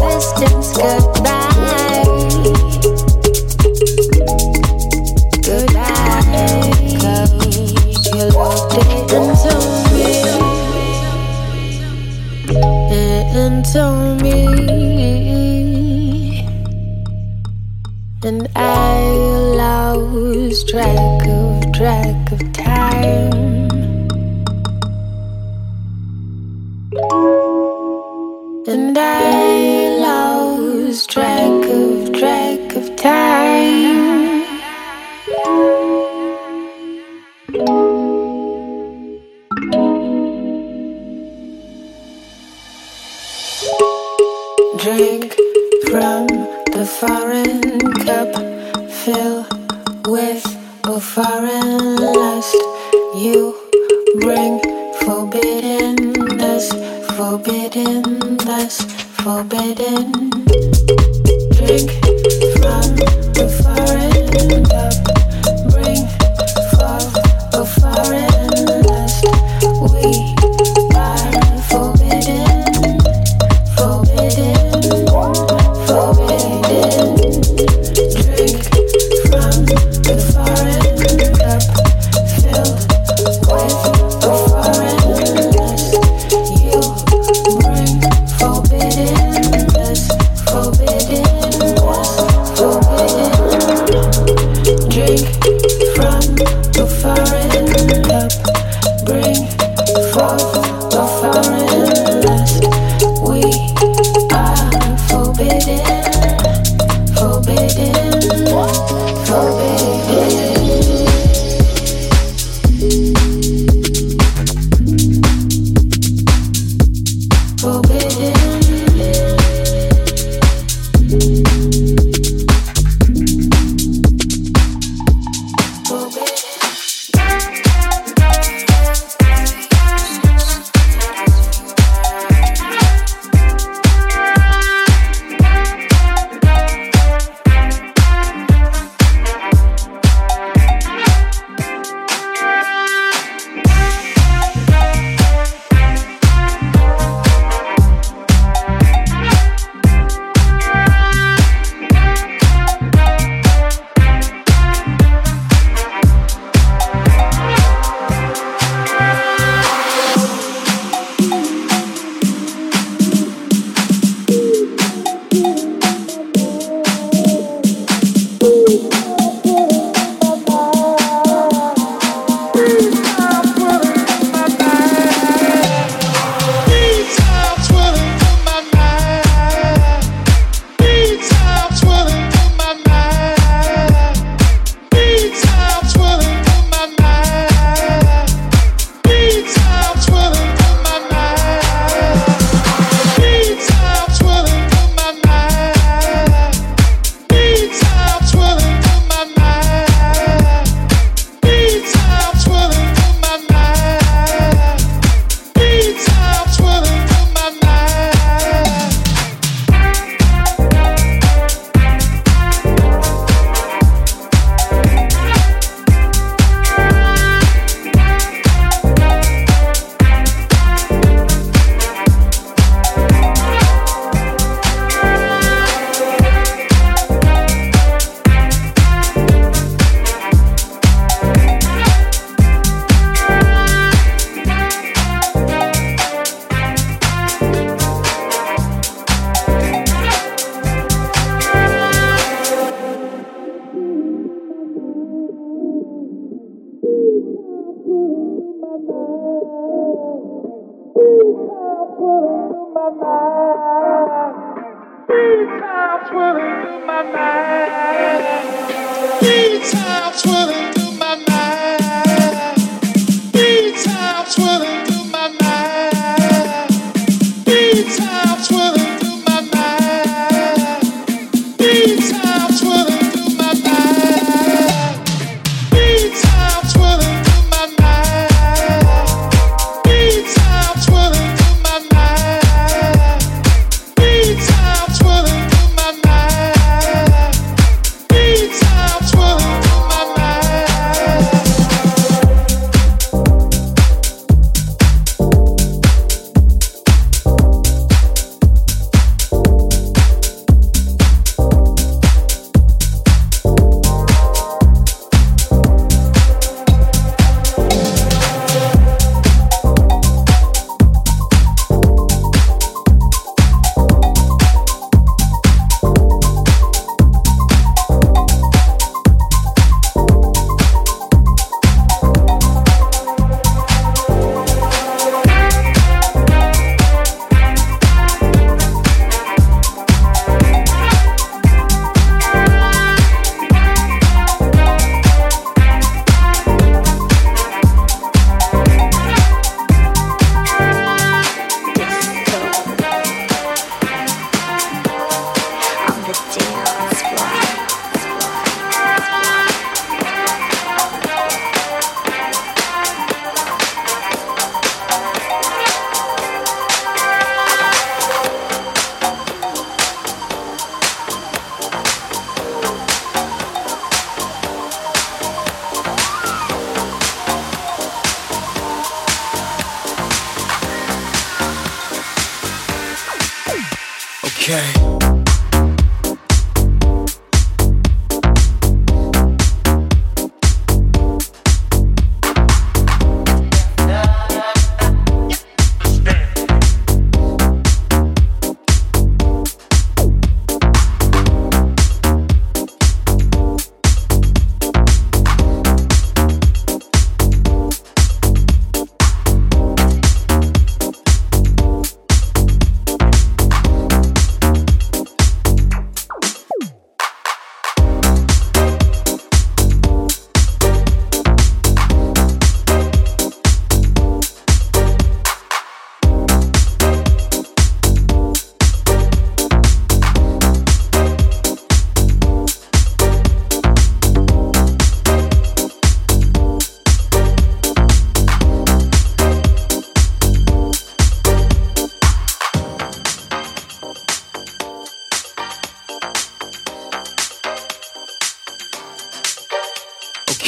resistance goodbye.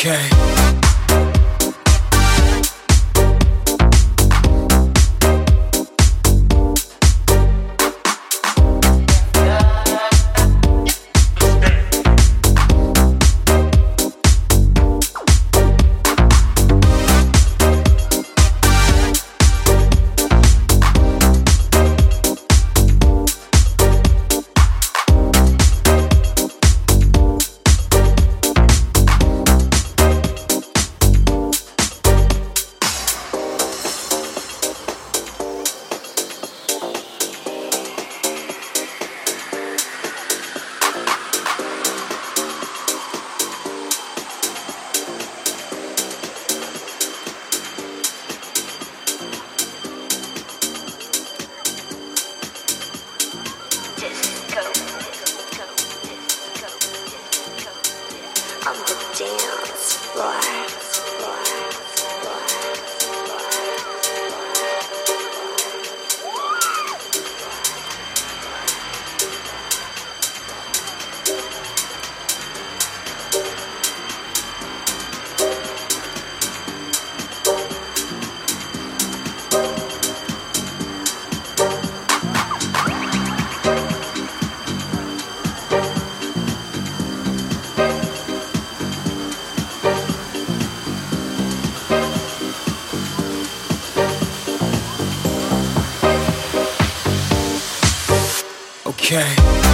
Okay. Okay.